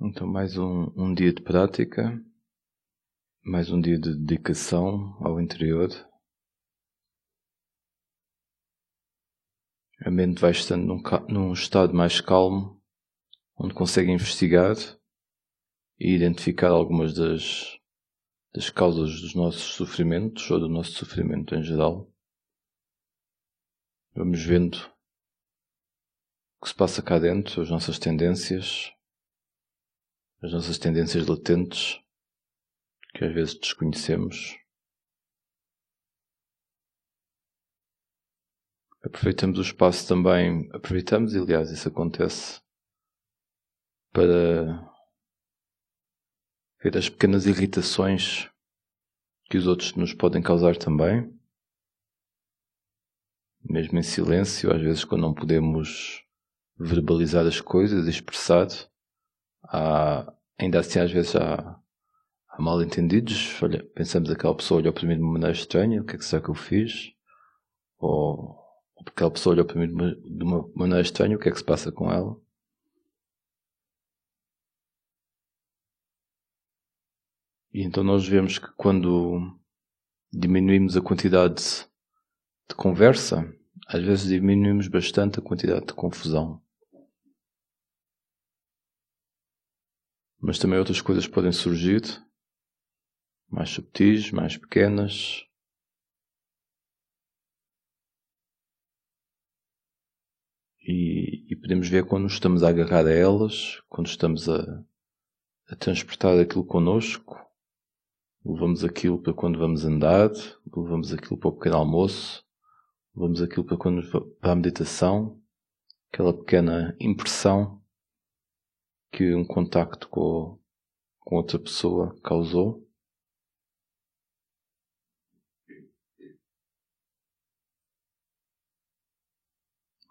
Então, mais um, um dia de prática, mais um dia de dedicação ao interior. A mente vai estando num, num estado mais calmo, onde consegue investigar e identificar algumas das, das causas dos nossos sofrimentos ou do nosso sofrimento em geral. Vamos vendo o que se passa cá dentro, as nossas tendências, as nossas tendências latentes que às vezes desconhecemos. Aproveitamos o espaço também, aproveitamos, e aliás, isso acontece para ver as pequenas irritações que os outros nos podem causar também, mesmo em silêncio, às vezes quando não podemos verbalizar as coisas, expressar, há, ainda assim às vezes há, há mal entendidos. Olha, pensamos que aquela pessoa olhou para mim de uma maneira estranha, o que é que será que eu fiz? Ou, ou aquela pessoa olhou para mim de uma maneira estranha, o que é que se passa com ela? E então nós vemos que quando diminuímos a quantidade de conversa, às vezes diminuímos bastante a quantidade de confusão. Mas também outras coisas podem surgir, mais subtis, mais pequenas. E, e podemos ver quando estamos a agarrar a elas, quando estamos a, a transportar aquilo connosco, levamos aquilo para quando vamos andar, levamos aquilo para o pequeno almoço, levamos aquilo para, quando, para a meditação, aquela pequena impressão que um contacto com, com outra pessoa causou.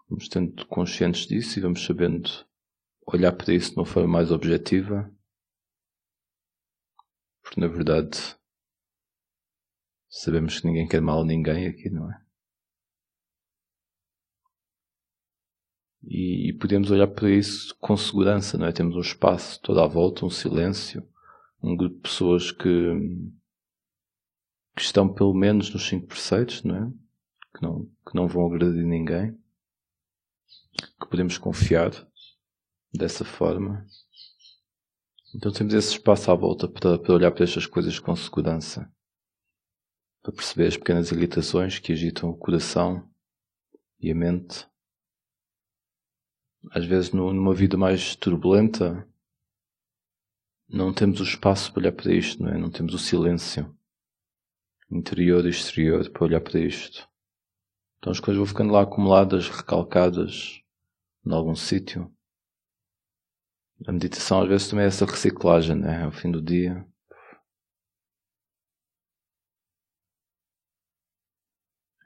Vamos estando conscientes disso e vamos sabendo olhar para isso de uma forma mais objetiva. Porque na verdade sabemos que ninguém quer mal a ninguém aqui, não é? E, podemos olhar para isso com segurança, não é? Temos um espaço toda à volta, um silêncio, um grupo de pessoas que, que estão pelo menos nos cinco preceitos, não é? Que não, que não vão agredir ninguém, que podemos confiar dessa forma. Então temos esse espaço à volta para, para olhar para estas coisas com segurança, para perceber as pequenas irritações que agitam o coração e a mente às vezes numa vida mais turbulenta, não temos o espaço para olhar para isto, não é? Não temos o silêncio interior e exterior para olhar para isto. Então as coisas vão ficando lá acumuladas, recalcadas, em algum sítio. A meditação às vezes também é essa reciclagem, né? Ao fim do dia.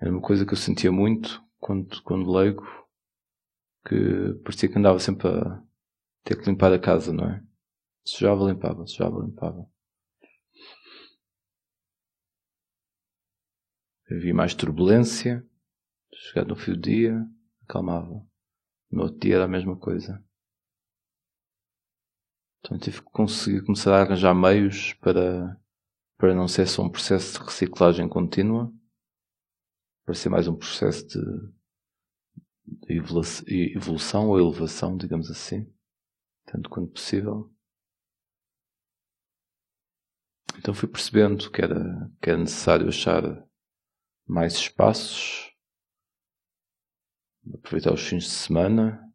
Era uma coisa que eu sentia muito quando, quando leigo que parecia que andava sempre a ter que limpar a casa, não é? Sujava, limpava, sujava, limpava. Havia mais turbulência, chegado no fim do dia, acalmava. No outro dia era a mesma coisa. Então tive que conseguir começar a arranjar meios para, para não ser só um processo de reciclagem contínua, para ser mais um processo de evolução ou elevação, digamos assim, tanto quanto possível. Então fui percebendo que era, que era necessário achar mais espaços, aproveitar os fins de semana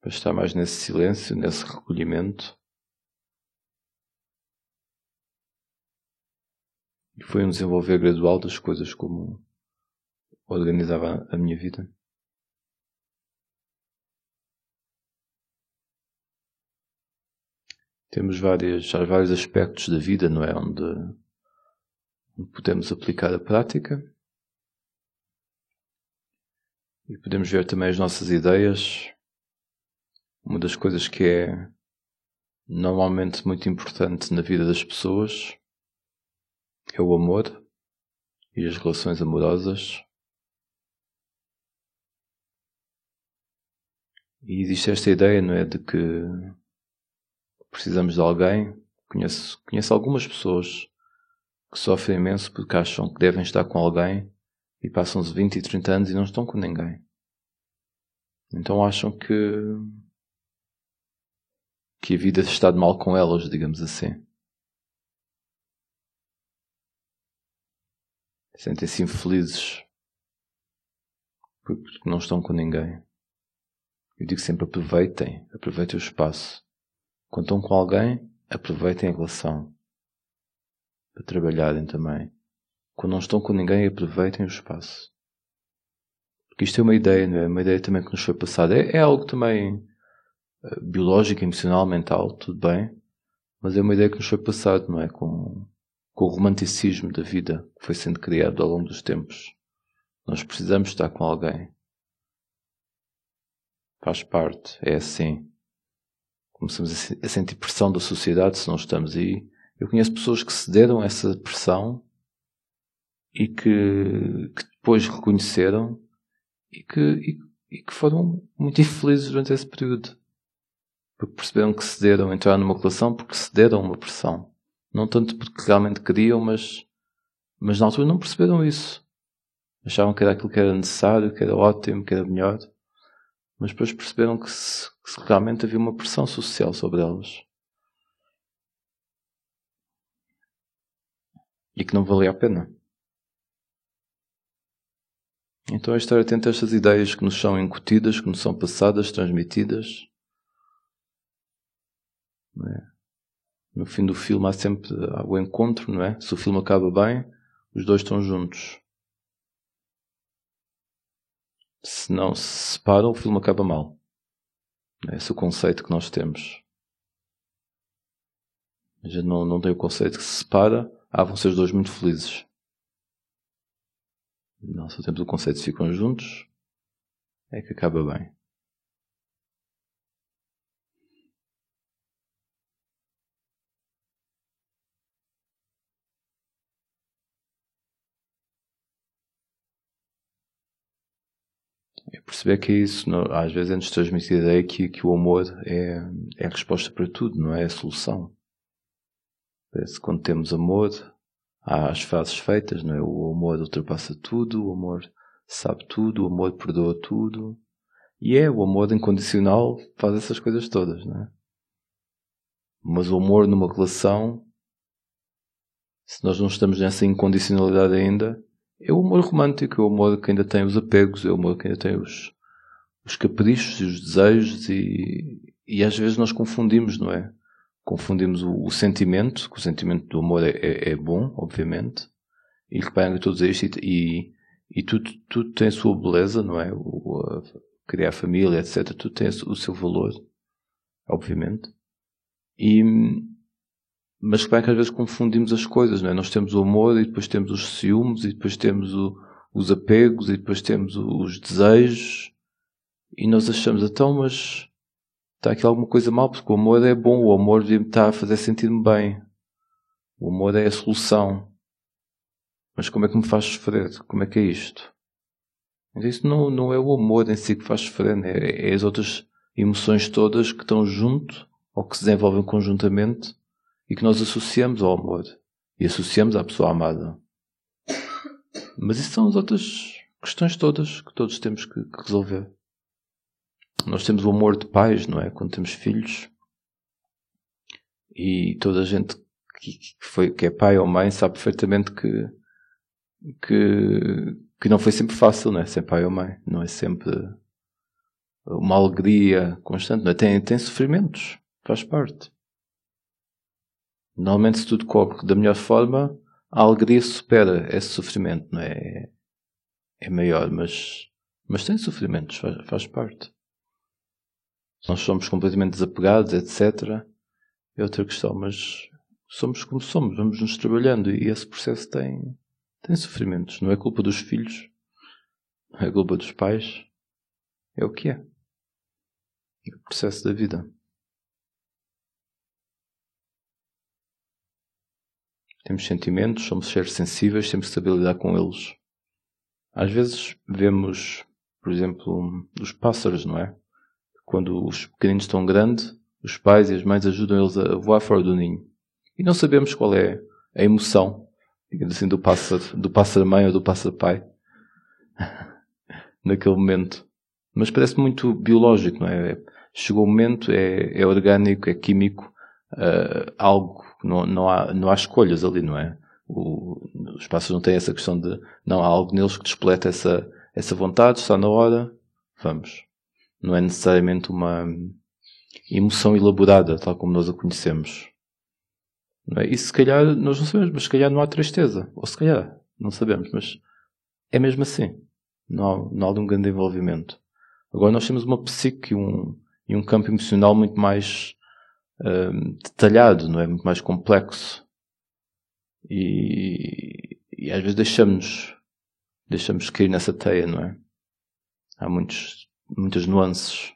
para estar mais nesse silêncio, nesse recolhimento. E foi um desenvolver gradual das coisas como organizava a minha vida. Temos vários, vários aspectos da vida, não é? Onde, onde podemos aplicar a prática e podemos ver também as nossas ideias. Uma das coisas que é normalmente muito importante na vida das pessoas é o amor e as relações amorosas. E existe esta ideia, não é, de que precisamos de alguém. Conheço, conheço algumas pessoas que sofrem imenso porque acham que devem estar com alguém e passam-se 20 e 30 anos e não estão com ninguém. Então acham que que a vida está de mal com elas, digamos assim. Sentem-se infelizes porque não estão com ninguém. Eu digo sempre aproveitem, aproveitem o espaço. Quando estão com alguém, aproveitem a relação para trabalharem também. Quando não estão com ninguém, aproveitem o espaço. Porque isto é uma ideia, não é? Uma ideia também que nos foi passada. É, é algo também eh, biológico, emocional, mental, tudo bem. Mas é uma ideia que nos foi passada, não é? Com, com o romanticismo da vida que foi sendo criado ao longo dos tempos. Nós precisamos estar com alguém. Faz parte, é assim. Começamos a sentir pressão da sociedade se não estamos aí. Eu conheço pessoas que cederam a essa pressão e que, que depois reconheceram e que, e, e, que foram muito infelizes durante esse período. Porque perceberam que cederam, entraram numa relação porque cederam uma pressão. Não tanto porque realmente queriam, mas, mas na altura não perceberam isso. Achavam que era aquilo que era necessário, que era ótimo, que era melhor. Mas depois perceberam que, se, que realmente havia uma pressão social sobre elas. E que não valia a pena. Então a história tenta estas ideias que nos são incutidas, que nos são passadas, transmitidas. É? No fim do filme há sempre o encontro, não é? Se o filme acaba bem, os dois estão juntos. Se não se separam, o filme acaba mal. Esse é o conceito que nós temos. A gente não, não tem o conceito que se separa, ah, vão ser os dois muito felizes. Não, só temos o conceito de ficam juntos, é que acaba bem. Perceber que é isso, não, às vezes, antes de transmitir a ideia que, que o amor é, é a resposta para tudo, não é a solução. Parece que quando temos amor, há as fases feitas, não é? O amor ultrapassa tudo, o amor sabe tudo, o amor perdoa tudo. E é, o amor incondicional faz essas coisas todas, não é? Mas o amor numa relação, se nós não estamos nessa incondicionalidade ainda, é o amor romântico, é o amor que ainda tem os apegos, é o amor que ainda tem os, os caprichos e os desejos e, e às vezes nós confundimos, não é? confundimos o, o, sentimento, que o sentimento do amor é, é, é bom, obviamente, e pega todos isto e, e tudo, tudo tem a sua beleza, não é? O, a, criar família, etc. Tudo tem o seu valor, obviamente. E, mas que bem que às vezes confundimos as coisas, não é? Nós temos o amor e depois temos os ciúmes e depois temos o, os apegos e depois temos os desejos e nós achamos, então, mas está aqui alguma coisa mal, porque o amor é bom, o amor estar a fazer sentir-me bem. O amor é a solução. Mas como é que me faz sofrer? Como é que é isto? Isso não, não é o amor em si que faz sofrer, né? é as outras emoções todas que estão junto ou que se desenvolvem conjuntamente e que nós associamos ao amor e associamos à pessoa amada. Mas isso são as outras questões todas que todos temos que, que resolver. Nós temos o amor de pais, não é? Quando temos filhos. E toda a gente que, foi, que é pai ou mãe sabe perfeitamente que, que, que não foi sempre fácil, não é? Ser pai ou mãe. Não é sempre uma alegria constante, não é? Tem, tem sofrimentos. Faz parte. Normalmente, se tudo corre da melhor forma, a alegria supera esse sofrimento, não é? É maior, mas, mas tem sofrimentos, faz, faz parte nós somos completamente desapegados, etc. É outra questão, mas somos como somos, vamos nos trabalhando e esse processo tem, tem sofrimentos. Não é culpa dos filhos, não é culpa dos pais, é o que é. É o processo da vida. Temos sentimentos, somos seres sensíveis, temos que saber lidar com eles. Às vezes vemos, por exemplo, os pássaros, não é? quando os pequeninos estão grandes, os pais e as mães ajudam eles a voar fora do ninho. E não sabemos qual é a emoção, digamos assim, do pássaro, do pássaro mãe ou do pássaro pai, naquele momento. Mas parece muito biológico, não é? Chegou o momento, é, é orgânico, é químico, uh, algo, não, não, há, não há escolhas ali, não é? O, os pássaros não têm essa questão de, não há algo neles que despleta essa, essa vontade, está na hora, vamos. Não é necessariamente uma emoção elaborada, tal como nós a conhecemos. É? E se calhar, nós não sabemos, mas se calhar não há tristeza. Ou se calhar, não sabemos, mas é mesmo assim. Não há, não há um grande envolvimento. Agora nós temos uma psique e um, e um campo emocional muito mais um, detalhado, não é? Muito mais complexo. E, e às vezes deixamos, deixamos cair nessa teia, não é? Há muitos, muitas nuances.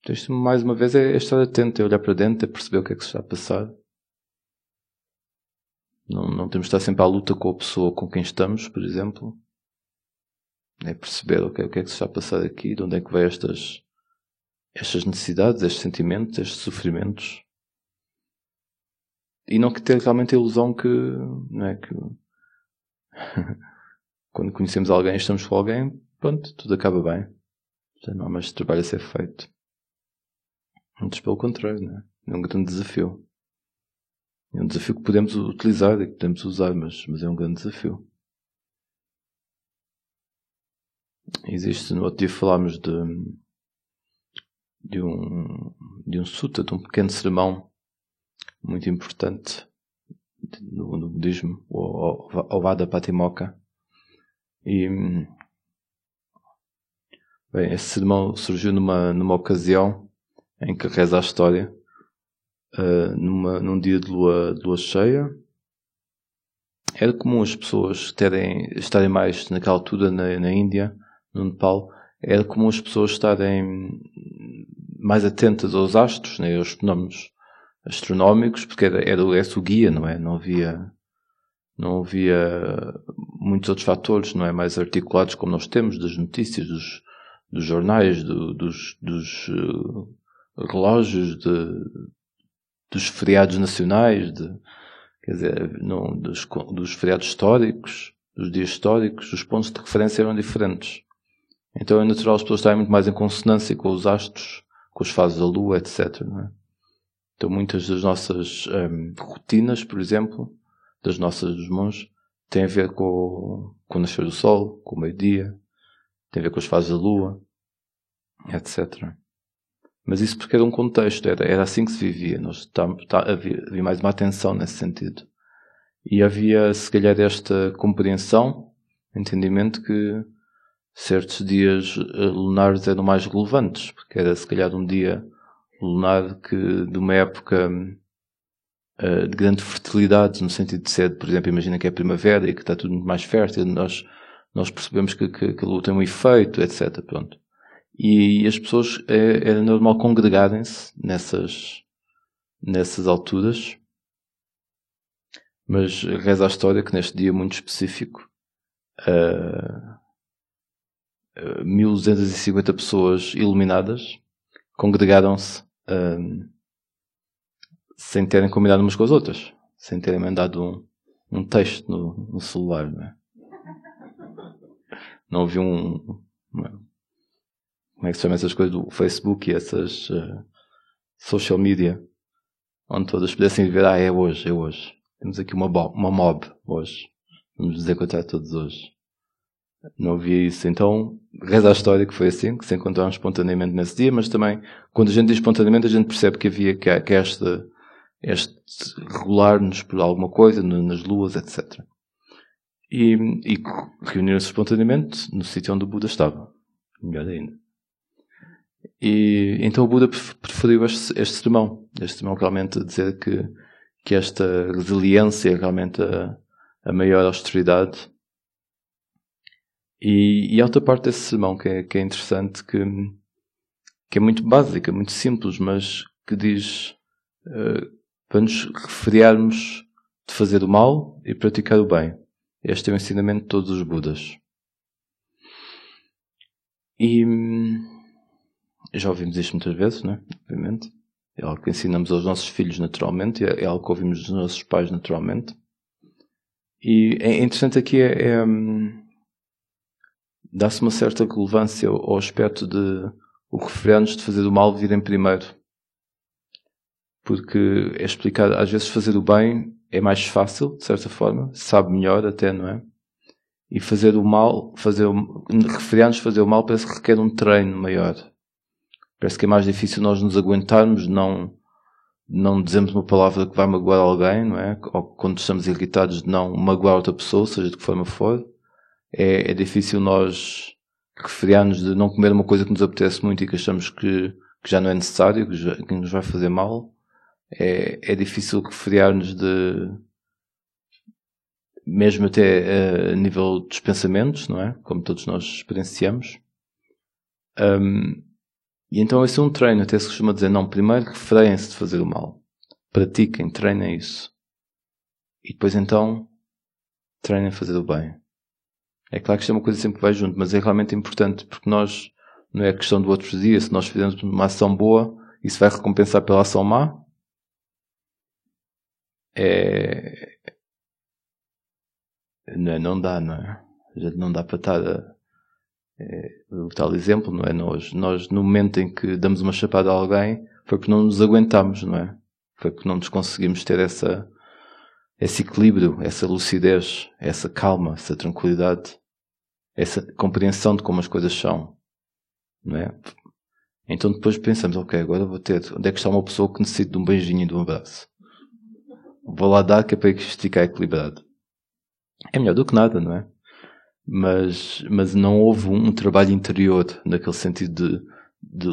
Então isto, mais uma vez, é, estar atento, é olhar para dentro, é perceber o que é que se está a passar. Não, não temos de estar sempre à luta com a pessoa com quem estamos, por exemplo. É perceber o que, é, o que é que se está a passar aqui, de onde é que vêm estas, estas necessidades, estes sentimentos, estes sofrimentos. E não que ter realmente a ilusão que, não é que, quando conhecemos alguém, estamos com alguém, pronto, tudo acaba bem. Não há mais trabalho a ser feito. Antes pelo contrário, não é? É um grande desafio. É um desafio que podemos utilizar e que podemos usar, mas, mas é um grande desafio. Existe, no outro dia falámos de, de um, de um sutta, de um pequeno sermão muito importante no, no budismo, o Ovada Patimokkha. E, bem, esse sermão surgiu numa, numa ocasião em que reza a história, uh, numa, num dia de lua, de lua cheia. Era comum as pessoas terem, estarem mais naquela altura na, na Índia, no Nepal, era comum as pessoas estarem mais atentas aos astros, né, aos fenómenos astronómicos, porque era, era esse o guia, não é? Não havia, não havia muitos outros fatores, não é? Mais articulados como nós temos, das notícias, dos, dos jornais, do, dos, dos uh, relógios, de, dos feriados nacionais, de, quer dizer, não, dos, dos feriados históricos, dos dias históricos, os pontos de referência eram diferentes. Então é natural as pessoas estarem muito mais em consonância com os astros, com as fases da lua, etc. É? Então muitas das nossas um, rotinas, por exemplo, das nossas dos monges, têm a ver com, com o nascer do sol, com o meio-dia, tem a ver com as fases da lua, etc. Mas isso porque era um contexto, era, era assim que se vivia. Nós tá, tá, havia, havia mais uma atenção nesse sentido. E havia, se calhar, esta compreensão, entendimento que certos dias eh, lunares eram mais relevantes, porque era se calhar um dia lunar que de uma época uh, de grande fertilidade, no sentido de ser, por exemplo, imagina que é primavera e que está tudo muito mais fértil, nós, nós percebemos que, que, que a lua tem um efeito, etc. Pronto. E, e as pessoas, é, era normal congregarem-se nessas, nessas alturas, mas reza a história que neste dia muito específico, uh, 1250 pessoas iluminadas congregaram-se um, sem terem combinado umas com as outras, sem terem mandado um, um texto no, no, celular, não é? Não havia um. Como é que se chama essas coisas do Facebook e essas uh, social media onde todas pudessem ver, ah, é hoje, é hoje. Temos aqui uma, uma mob hoje. Vamos nos encontrar todos hoje. Não havia isso. Então, reza a história que foi assim, que se encontraram espontaneamente nesse dia, mas também, quando a gente diz espontaneamente, a gente percebe que havia que, que esta, este regular-nos por alguma coisa, nas luas, etc. E, e reuniram-se espontaneamente no sítio onde o Buda estava. Melhor ainda. E então o Buda preferiu este, este sermão. Este sermão realmente a dizer que, que esta resiliência, realmente a, a maior austeridade, e, e há outra parte desse sermão que é, que é interessante, que, que é muito básica, muito simples, mas que diz uh, para nos refriarmos de fazer o mal e praticar o bem. Este é o ensinamento de todos os Budas. E, já ouvimos isto muitas vezes, né? obviamente. É algo que ensinamos aos nossos filhos naturalmente, é, é algo que ouvimos dos nossos pais naturalmente. E é interessante aqui é, é hum, dá-se uma certa relevância ao aspecto de o referir-nos de fazer o mal vir em primeiro. Porque é explicado, às vezes fazer o bem é mais fácil, de certa forma, sabe melhor até, não é? E fazer o mal, fazer referir-nos fazer o mal parece que requer um treino maior. Parece que é mais difícil nós nos aguentarmos, não, não dizemos uma palavra que vai magoar alguém, não é? Ou quando estamos irritados de não magoar outra pessoa, seja de que forma for. É, é difícil nós referir-nos de não comer uma coisa que nos apetece muito e que achamos que, que já não é necessário, que, já, que nos vai fazer mal. É, é difícil referir-nos de, mesmo até a nível dos pensamentos, não é? Como todos nós experienciamos. Um, e então esse é um treino, até se costuma dizer, não, primeiro refreiem-se de fazer o mal. Pratiquem, treinem isso. E depois então, treinem a fazer o bem. É claro que isto é uma coisa que sempre vai junto, mas é realmente importante porque nós, não é questão do outro dia, se nós fizermos uma ação boa, isso vai recompensar pela ação má. É, não, é? não dá, não é? Não dá para estar a, é, o tal exemplo, não é? Nós, nós, no momento em que damos uma chapada a alguém, foi porque não nos aguentamos, não é? Foi porque não nos conseguimos ter essa, esse equilíbrio, essa lucidez, essa calma, essa tranquilidade, essa compreensão de como as coisas são, não é? Então depois pensamos, ok, agora vou ter, onde é que está uma pessoa que necessita de um beijinho e de um abraço? Vou lá dar que é para isto ficar equilibrado. É melhor do que nada, não é? Mas, mas não houve um trabalho interior naquele sentido de, de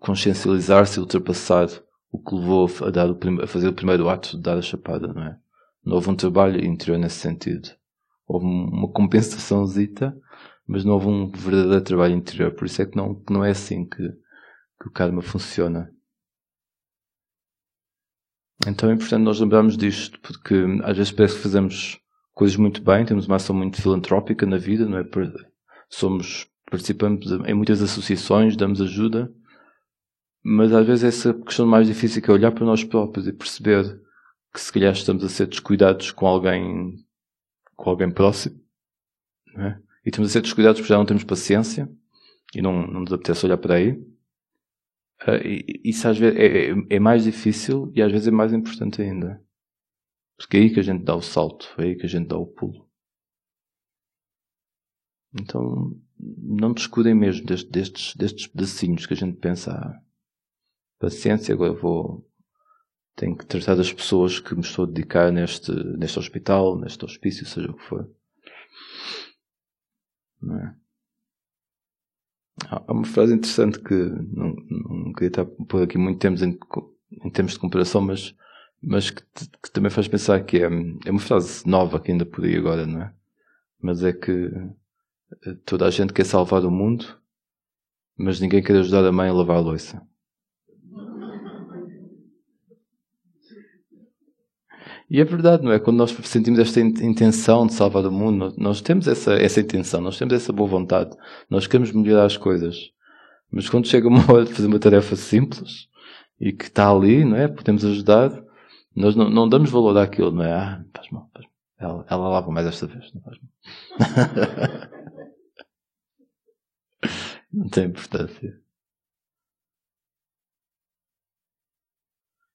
consciencializar-se e ultrapassar o que levou a, dar o a fazer o primeiro ato de dar a chapada, não é? Não houve um trabalho interior nesse sentido. Houve uma compensaçãozita, mas não houve um verdadeiro trabalho interior. Por isso é que não, não é assim que, que o karma funciona. Então é importante nós lembrarmos disto, porque às vezes parece que fazemos coisas muito bem, temos uma ação muito filantrópica na vida, não é? Somos, participamos em muitas associações, damos ajuda, mas às vezes essa questão mais difícil que é olhar para nós próprios e perceber que se calhar estamos a ser descuidados com alguém, com alguém próximo, não é? E estamos a ser descuidados porque já não temos paciência e não, não nos apetece olhar para aí. Uh, isso às vezes é, é, é mais difícil e às vezes é mais importante ainda. Porque é aí que a gente dá o salto, é aí que a gente dá o pulo. Então, não descuidem mesmo destes, destes, destes pedacinhos que a gente pensa, ah, paciência, agora vou, tenho que tratar das pessoas que me estou a dedicar neste, neste hospital, neste hospício, seja o que for. Não é? Há uma frase interessante que não, não queria estar por aqui muito tempo em, em termos de comparação, mas mas que, que, também faz pensar que é, é uma frase nova que ainda por aí agora, não é? Mas é que eh, toda a gente quer salvar o mundo, mas ninguém quer ajudar a mãe a lavar a louça. E é verdade, não é? Quando nós sentimos esta intenção de salvar o mundo, nós temos essa, essa intenção, nós temos essa boa vontade, nós queremos melhorar as coisas. Mas quando chega uma hora de fazer uma tarefa simples e que está ali, não é? Podemos ajudar, nós não, não damos valor àquilo, não é? Ah, faz mal, faz mal. Ela, ela lava mais esta vez, não faz mal. não tem importância.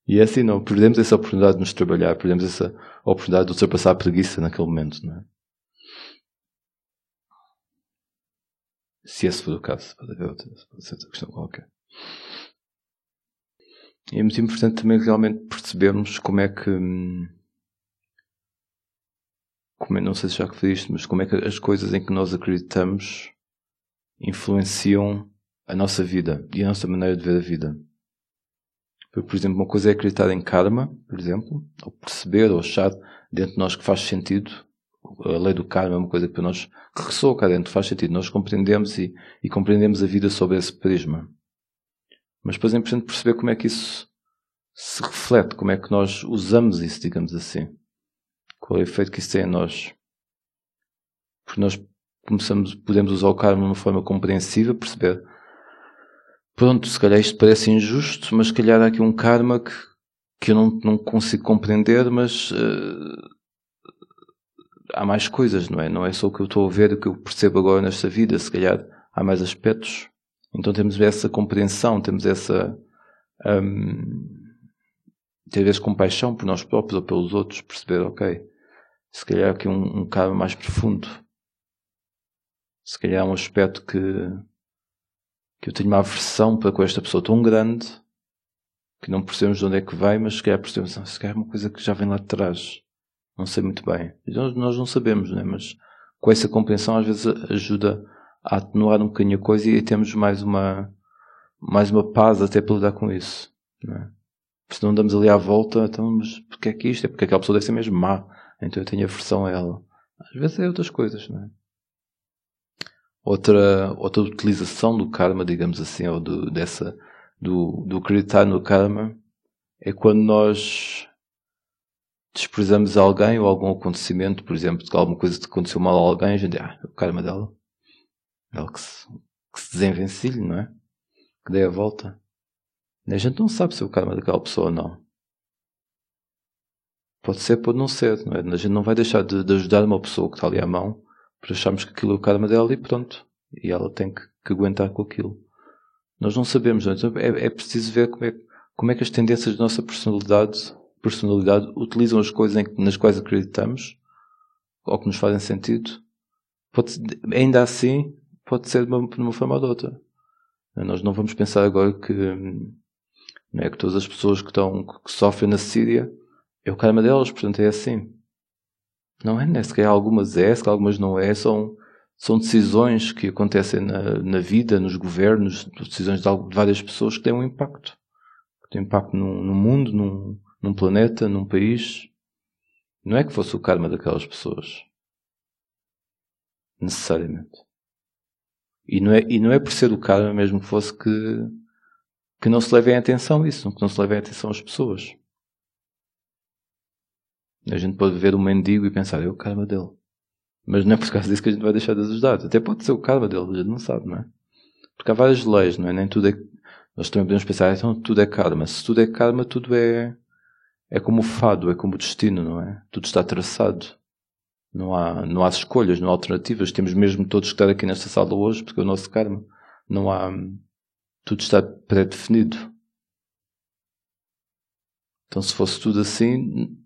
E é assim, não, perdemos essa oportunidade de nos trabalhar, perdemos essa oportunidade de ultrapassar a preguiça naquele momento, não é? Se esse for o caso, pode haver outra, pode ser outra questão qualquer. E é muito importante também realmente percebermos como é que. Como é, não sei se já referiste, mas como é que as coisas em que nós acreditamos influenciam a nossa vida e a nossa maneira de ver a vida. Por exemplo, uma coisa é acreditar em karma, por exemplo, ou perceber ou achar dentro de nós que faz sentido. A lei do karma é uma coisa que para nós ressoa cá dentro, faz sentido. Nós compreendemos e, e compreendemos a vida sob esse prisma. Mas depois é importante perceber como é que isso se reflete, como é que nós usamos isso, digamos assim. Qual é o efeito que isso tem em nós. Porque nós começamos, podemos usar o karma de uma forma compreensiva, perceber pronto, se calhar isto parece injusto, mas se calhar há aqui um karma que, que eu não, não consigo compreender, mas uh, há mais coisas, não é? Não é só o que eu estou a ver, o que eu percebo agora nesta vida, se calhar há mais aspectos. Então temos essa compreensão, temos essa. Um, ter vezes compaixão por nós próprios ou pelos outros, perceber, ok, se calhar aqui um, um karma mais profundo. Se calhar um aspecto que, que eu tenho uma aversão para com esta pessoa tão grande que não percebemos de onde é que vai, mas se calhar percebemos, se calhar é uma coisa que já vem lá de trás. Não sei muito bem. Nós, nós não sabemos, né? mas com essa compreensão às vezes ajuda a atenuar um bocadinho a coisa e temos mais uma, mais uma paz até para lidar com isso. Né? Se não damos ali à volta, então, mas porque é que isto? É porque aquela pessoa deve ser mesmo má, então eu tenho aversão a ela. Às vezes é outras coisas, não é? Outra, outra utilização do karma, digamos assim, ou do, dessa, do, do acreditar no karma, é quando nós desprezamos alguém ou algum acontecimento, por exemplo, alguma coisa que aconteceu mal a alguém, a gente, ah, o karma dela. Ela que se, que se desenvencilhe, não é? Que dê a volta. A gente não sabe se é o karma daquela pessoa ou não. Pode ser, pode não ser. Não é? A gente não vai deixar de, de, ajudar uma pessoa que está ali à mão por acharmos que aquilo é o karma dela e pronto. E ela tem que, que aguentar com aquilo. Nós não sabemos. Não é? Então é, é preciso ver como é, como é que as tendências da nossa personalidade, personalidade utilizam as coisas em, nas quais acreditamos ou que nos fazem sentido. Pode, ainda assim, pode ser de uma, de uma forma ou de outra. Nós não vamos pensar agora que não é que todas as pessoas que estão que sofrem na Síria é o karma delas, portanto é assim. Não é, né? Se calhar algumas é, se calhar algumas não é, são, são decisões que acontecem na, na vida, nos governos, decisões de, de, várias pessoas que têm um impacto. Que têm impacto no mundo, num, num planeta, num país. Não é que fosse o karma daquelas pessoas. Necessariamente. E não é, e não é por ser o karma mesmo que fosse que que não se levem a atenção isso, que não se levem atenção as pessoas. A gente pode ver um mendigo e pensar, é o karma dele. Mas não é por causa disso que a gente vai deixar de ajudar. Até pode ser o karma dele, a gente não sabe, não é? Porque há várias leis, não é? Nem tudo é. Nós também podemos pensar, então tudo é karma. Se tudo é karma, tudo é. É como o fado, é como o destino, não é? Tudo está traçado. Não há, não há escolhas, não há alternativas. Temos mesmo todos que estar aqui nesta sala hoje porque é o nosso karma. Não há tudo está pré-definido. Então, se fosse tudo assim,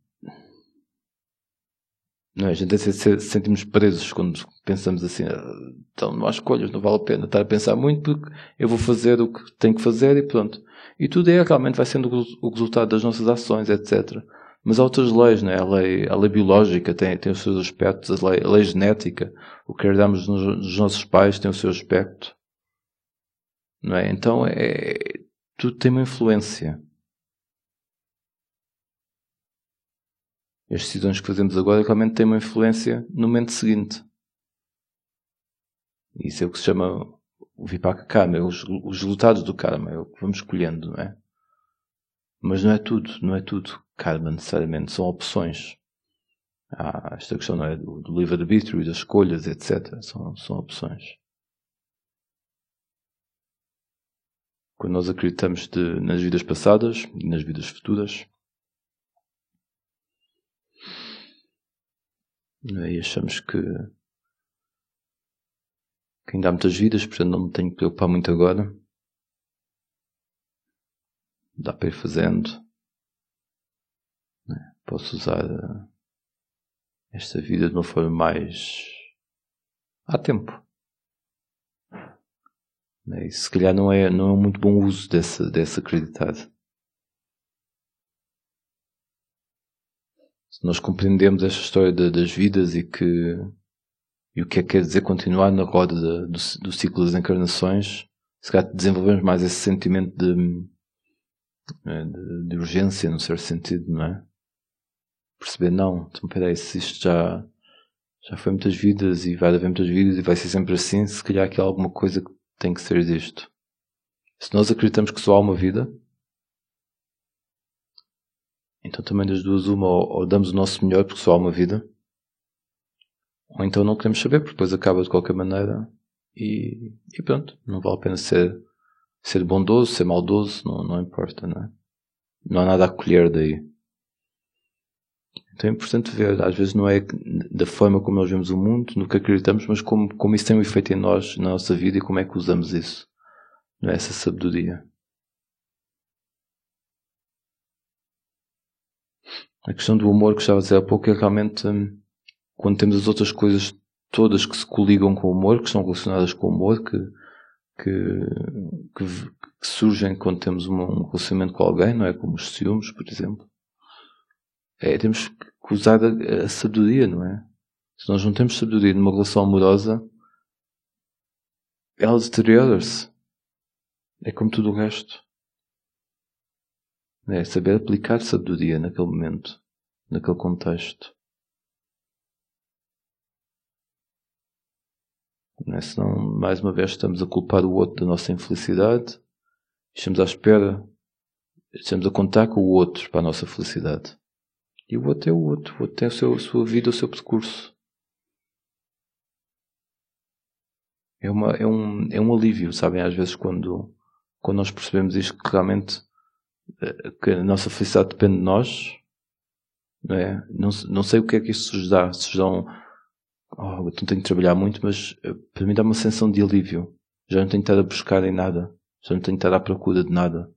não é? A gente se sentimos presos quando pensamos assim, ah, então não há escolhas, não vale a pena estar a pensar muito porque eu vou fazer o que tenho que fazer e pronto. E tudo é realmente vai sendo o resultado das nossas ações, etc. Mas há outras leis, né? a, lei, a lei biológica tem, tem os seus aspectos, a lei, a lei genética, o que herdamos nos nossos pais tem o seu aspecto. Não é? Então é, tudo tem uma influência. As decisões que fazemos agora realmente têm uma influência no momento seguinte. Isso é o que se chama o Vipaka Karma, é os, os resultados do Karma, é o que vamos escolhendo, não é? Mas não é tudo, não é tudo Karma necessariamente, são opções. Há esta questão não é, do, do livre-arbítrio das escolhas, etc. São, são opções. quando nós acreditamos de, nas vidas passadas e nas vidas futuras. E achamos que, que ainda há muitas vidas, portanto não me tenho que preocupar muito agora. Dá para ir fazendo. Né? Posso usar eh, esta vida de uma forma mais. Há tempo. Né? E se calhar não é, não é um muito bom uso dessa, dessa acreditado. Se nós compreendemos esta história de, das vidas e que e o que é que quer dizer continuar na roda de, do, do ciclo das encarnações, se calhar desenvolvemos mais esse sentimento de, né, de, de urgência, num certo sentido, não é? Perceber, não, então peraí, se isto já, já foi muitas vidas e vai haver muitas vidas e vai ser sempre assim, se calhar aqui há alguma coisa que tem que ser isto. Se nós acreditamos que só há uma vida, então também das duas uma, ou, ou, damos o nosso melhor porque só há uma vida, ou então não queremos saber porque depois acaba de qualquer maneira e, e pronto, não vale a pena ser Ser bondoso, ser maldoso, não, não importa, não é? Não há nada a colher daí. Então é importante ver, às vezes não é da forma como nós vemos o mundo, no que acreditamos, mas como, como isso tem um efeito em nós, na nossa vida e como é que usamos isso. Não é essa sabedoria. A questão do amor que estava a dizer há pouco é realmente hum, quando temos as outras coisas todas que se coligam com o humor, que estão relacionadas com o humor, que, que, que, que surgem quando temos um relacionamento com alguém, não é? Como os ciúmes, por exemplo. É, temos que usar a, a sabedoria, não é? Se nós não temos sabedoria numa relação amorosa, ela deteriora-se. É como tudo o resto. É saber aplicar sabedoria naquele momento, naquele contexto. Não é? Senão, mais uma vez, estamos a culpar o outro da nossa infelicidade, estamos à espera, estamos a contar com o outro para a nossa felicidade. E o outro é o outro, o outro tem a, seu, a sua vida, o seu percurso. É, uma, é, um, é um alívio, sabem? Às vezes, quando, quando nós percebemos isto, que realmente que a nossa felicidade depende de nós, não é? Não, não sei o que é que isso nos dá. Se nos dá um, oh, então tenho que trabalhar muito, mas eh, para mim dá uma sensação de alívio. Já não tenho que estar a buscar em nada. Já não tenho que estar à procura de nada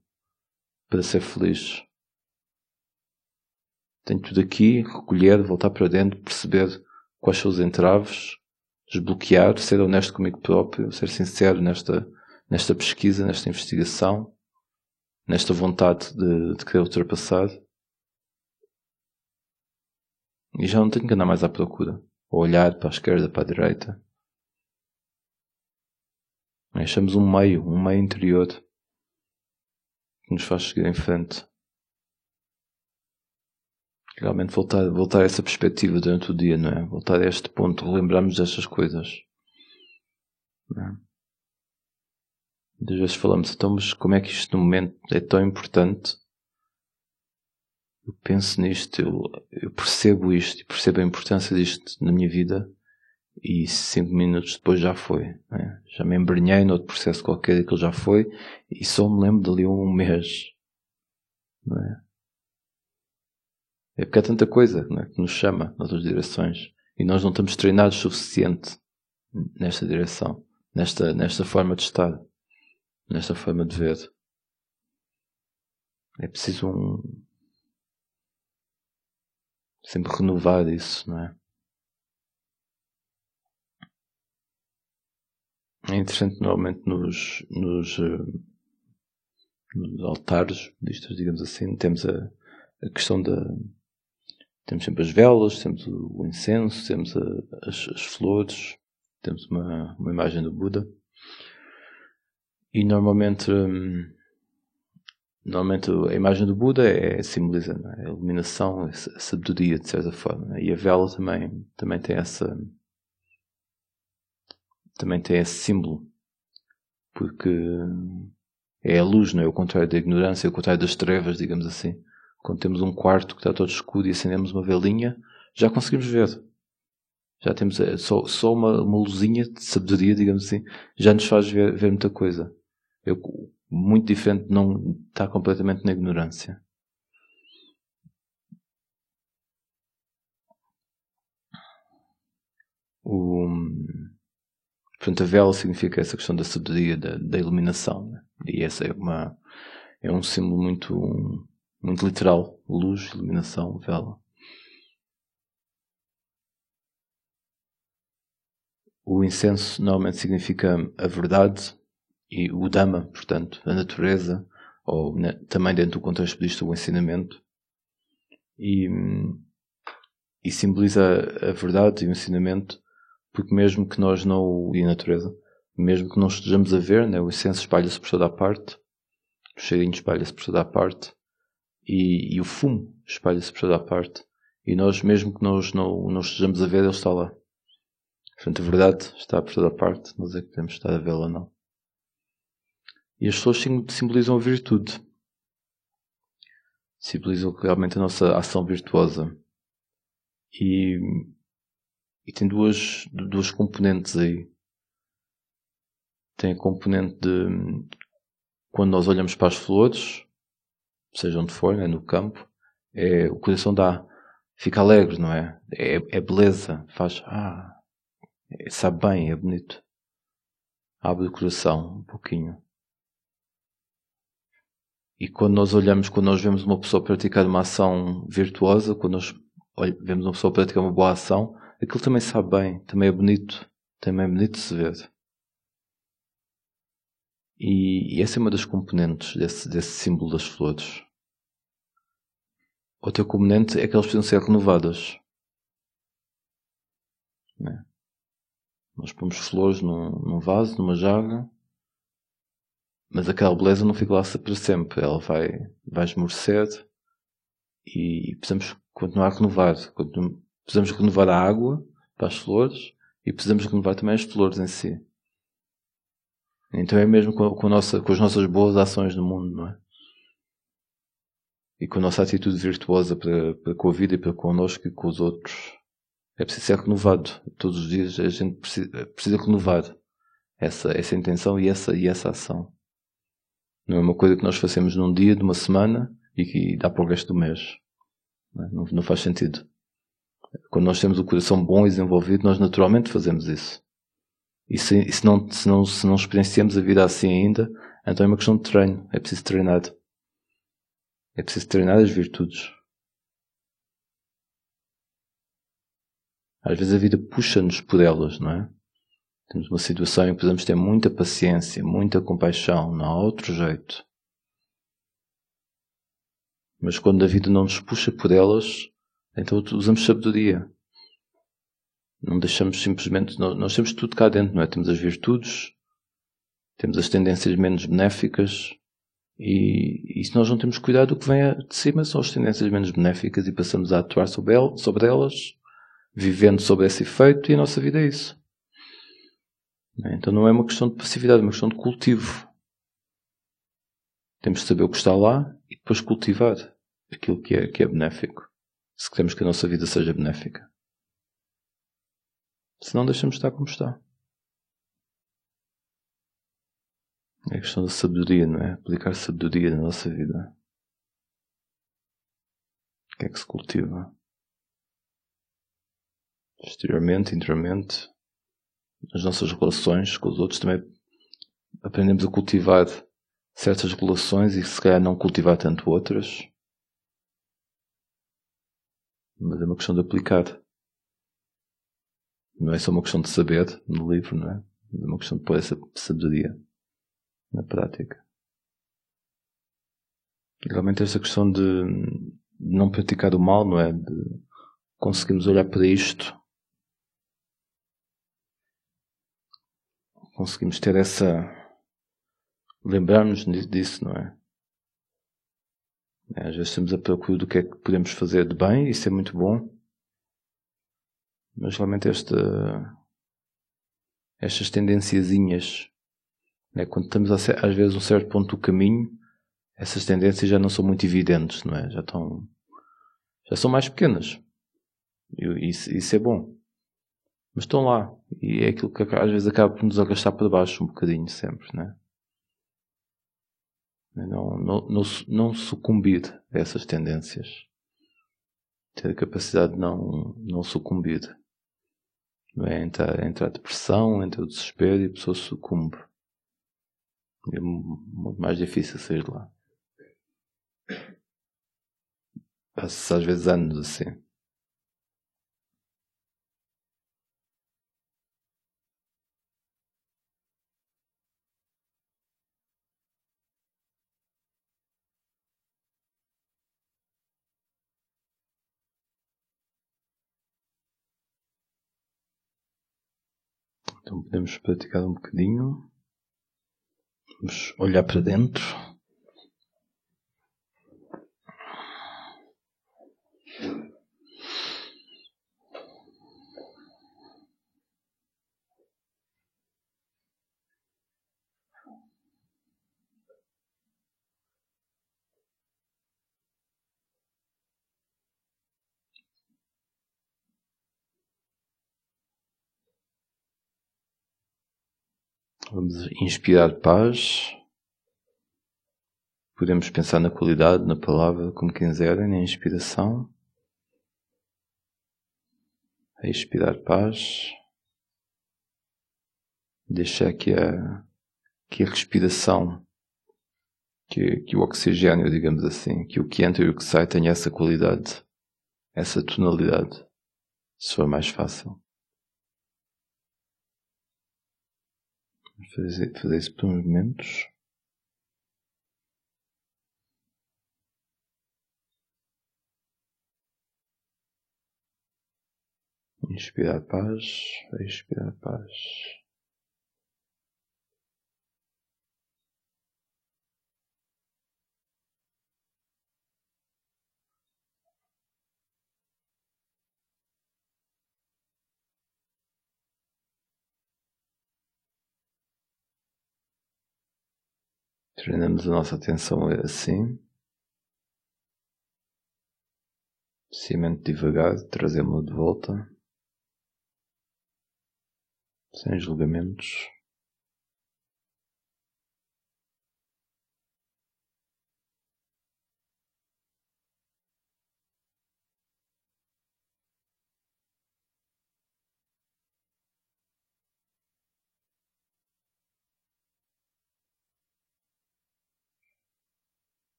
para ser feliz. Tenho tudo aqui, recolher, voltar para dentro, perceber quais são os entraves, desbloquear, ser honesto comigo próprio, ser sincero nesta, nesta pesquisa, nesta investigação, nesta vontade de, de querer ultrapassar. E já não tenho que andar mais à procura ou olhar para a esquerda, para a direita. Achamos um meio, um meio interior que nos faz seguir em frente. Realmente voltar, voltar a essa perspectiva durante o dia, não é? Voltar a este ponto, relembrarmos destas coisas. Não é? Às vezes falamos, então, mas como é que isto no momento é tão importante eu penso nisto, eu, eu percebo isto, percebo a importância disto na minha vida e cinco minutos depois já foi. Né? Já me embrenhei noutro processo qualquer daquilo já foi e só me lembro dali um mês. Não é? é porque há tanta coisa é? que nos chama noutras direções e nós não estamos treinados o suficiente nesta direção, nesta, nesta forma de estar, nesta forma de ver. É preciso um, sempre renovar isso, não é? É interessante normalmente nos, nos, uh, nos altares budistas, digamos assim, temos a, a, questão da. Temos sempre as velas, temos o incenso, temos a, as, as, flores, temos uma, uma imagem do Buda. E normalmente um, Normalmente a imagem do Buda é, simboliza é? a iluminação, a sabedoria de certa forma. E a vela também, também tem essa também tem esse símbolo. Porque é a luz, não é? O contrário da ignorância, o contrário das trevas, digamos assim. Quando temos um quarto que está todo escuro e acendemos uma velinha, já conseguimos ver. Já temos é, só, só uma, uma luzinha de sabedoria, digamos assim, já nos faz ver, ver muita coisa. Eu, muito diferente de não estar completamente na ignorância. O, portanto, a vela significa essa questão da sabedoria, da, da iluminação. Né? E essa é, uma, é um símbolo muito, muito literal. Luz, iluminação, vela. O incenso normalmente significa a verdade, e o Dhamma, portanto, a natureza, ou né, também dentro do contexto budista o ensinamento, e, e simboliza a, verdade e o ensinamento, porque mesmo que nós não, e a natureza, mesmo que não estejamos a ver, né, o essêncio espalha-se por toda a parte, o cheirinho espalha-se por toda a parte, e, e o fumo espalha-se por toda a parte, e nós, mesmo que nós não, não estejamos a ver, ele está lá. Portanto, a verdade está por toda a parte, nós é que podemos estar a vê-la ou não. E as flores simbolizam a virtude. Simbolizam realmente a nossa ação virtuosa. E, e tem duas, duas componentes aí. Tem a componente de quando nós olhamos para as flores, seja onde for, né, no campo, é, o coração dá, fica alegre, não é? É, é beleza, faz, ah, sabe bem, é bonito. Abre o coração um pouquinho. E quando nós olhamos, quando nós vemos uma pessoa praticar uma ação virtuosa, quando nós vemos uma pessoa praticar uma boa ação, aquilo também sabe bem, também é bonito, também é bonito de se ver. E, e essa é uma das componentes desse, desse símbolo das flores. Outra componente é que elas precisam ser renovadas. Né? Nós pomos flores num, num vaso, numa jarra, mas aquela beleza não fica lá para sempre. Ela vai, vai esmorecer e precisamos continuar a renovar. Precisamos renovar a água para as flores e precisamos renovar também as flores em si. Então é mesmo com, com, nossa, com as nossas boas ações no mundo, não é? E com a nossa atitude virtuosa para, para com a vida e para connosco e com os outros. É preciso ser renovado. Todos os dias a gente precisa, precisa renovar essa, essa intenção e essa, e essa ação. Não é uma coisa que nós fazemos num dia, de uma semana e que dá para o resto do mês. Não, é? não faz sentido. Quando nós temos o coração bom e desenvolvido, nós naturalmente fazemos isso. E se, e se, não, se, não, se não experienciamos a vida assim ainda, então é uma questão de treino. É preciso treinar. É preciso treinar as virtudes. Às vezes a vida puxa-nos por elas, não é? Temos uma situação em que precisamos ter muita paciência, muita compaixão, não há outro jeito. Mas quando a vida não nos puxa por elas, então usamos sabedoria. Não deixamos simplesmente. Nós temos tudo cá dentro, não é? Temos as virtudes, temos as tendências menos benéficas, e, e se nós não temos cuidado, o que vem de cima são as tendências menos benéficas e passamos a atuar sobre, sobre elas, vivendo sob esse efeito, e a nossa vida é isso. Então não é uma questão de passividade, é uma questão de cultivo. Temos de saber o que está lá e depois cultivar aquilo que é, que é benéfico. Se queremos que a nossa vida seja benéfica. Se não, deixamos estar como está. É a questão da sabedoria, não é? Aplicar sabedoria na nossa vida. O que é que se cultiva? Exteriormente, interiormente, nas nossas relações com os outros também aprendemos a cultivar certas relações e se calhar não cultivar tanto outras. Mas é uma questão de aplicar. Não é só uma questão de saber no livro, não é? É uma questão de pôr essa sabedoria na prática. Realmente esta questão de não praticar o mal, não é? De conseguirmos olhar para isto conseguimos ter essa. lembrarmos disso, não é? é? Às vezes estamos a procura do que é que podemos fazer de bem, isso é muito bom. Mas realmente esta, estas tendenciazinhas, né? quando estamos a, às vezes a um certo ponto do caminho, essas tendências já não são muito evidentes, não é? Já estão, já são mais pequenas. E isso, isso é bom. Mas estão lá. E é aquilo que às vezes acaba por nos arrastar para baixo um bocadinho sempre, né? Não, não, não, não sucumbir a essas tendências. Ter a capacidade de não, não sucumbir. Não é? Entra, entra a depressão, entra o desespero e a pessoa sucumbe. É muito mais difícil sair de lá. Passa às vezes anos assim. Então podemos praticar um bocadinho. Vamos olhar para dentro. Vamos inspirar paz. Podemos pensar na qualidade, na palavra, como quiserem, na inspiração. A expirar paz. Deixar que a, que a respiração, que, que o oxigênio, digamos assim, que o que entra e o que sai tenha essa qualidade, essa tonalidade, se for mais fácil. Fazer, fazer isso por momentos. Inspirar paz, expirar paz. Treinamos a nossa atenção assim. Cimento devagar, trazemos-la de volta sem julgamentos.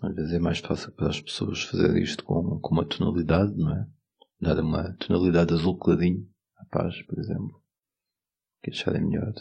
Às vezes é mais fácil para as pessoas fazerem isto com, com uma tonalidade, não é? Dar uma tonalidade azul cladinho à paz, por exemplo, que acharem melhor.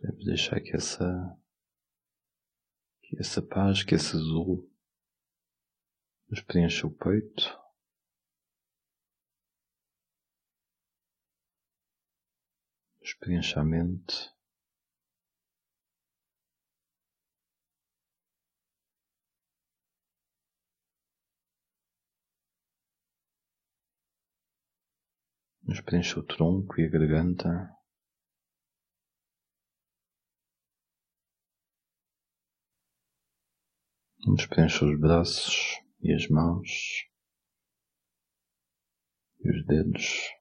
Podemos deixar que essa, que essa paz, que esse azul nos preencha o peito. Nos preencha a mente. Nos preenche o tronco e a garganta. Nos preenche os braços e as mãos e os dedos.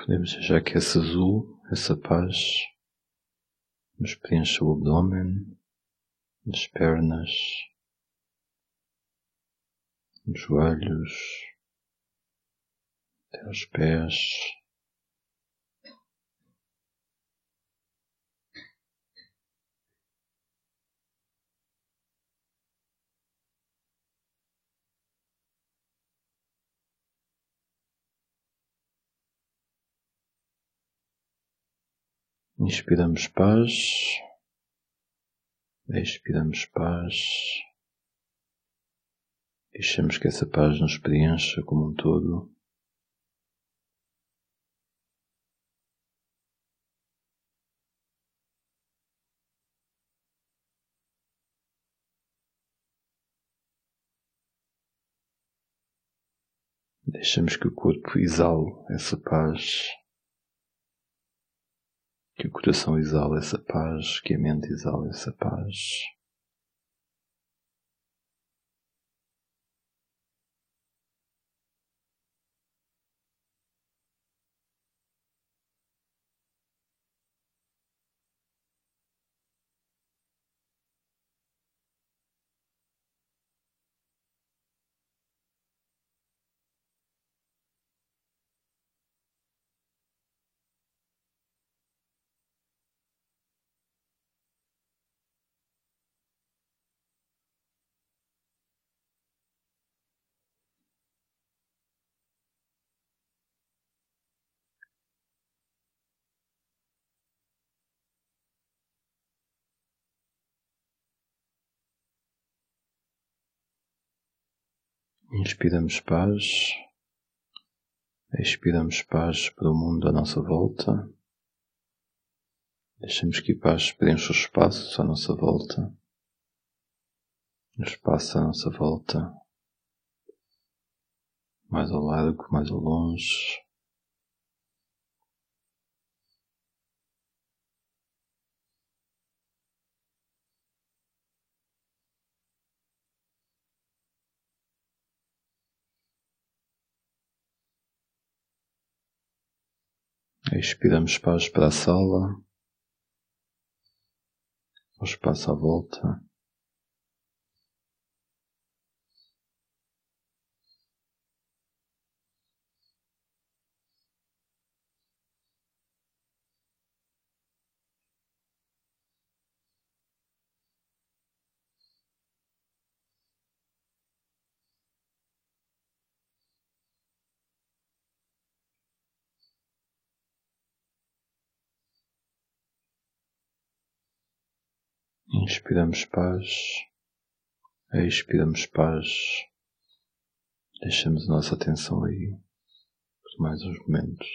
Podemos deixar que esse azul, essa paz, nos preencha o abdômen, as pernas, os joelhos, até os pés. Inspiramos paz, expiramos paz, deixamos que essa paz nos preencha como um todo. Deixamos que o corpo exale essa paz que o coração exala essa paz, que a mente exala essa paz. Inspiramos paz, expiramos paz para o mundo à nossa volta. Deixamos que a paz preencha o espaço à nossa volta, o espaço à nossa volta, mais ao largo, mais ao longe. Expiramos paz para a sala, o espaço à volta. Inspiramos paz, expiramos paz, deixamos a nossa atenção aí por mais uns momentos.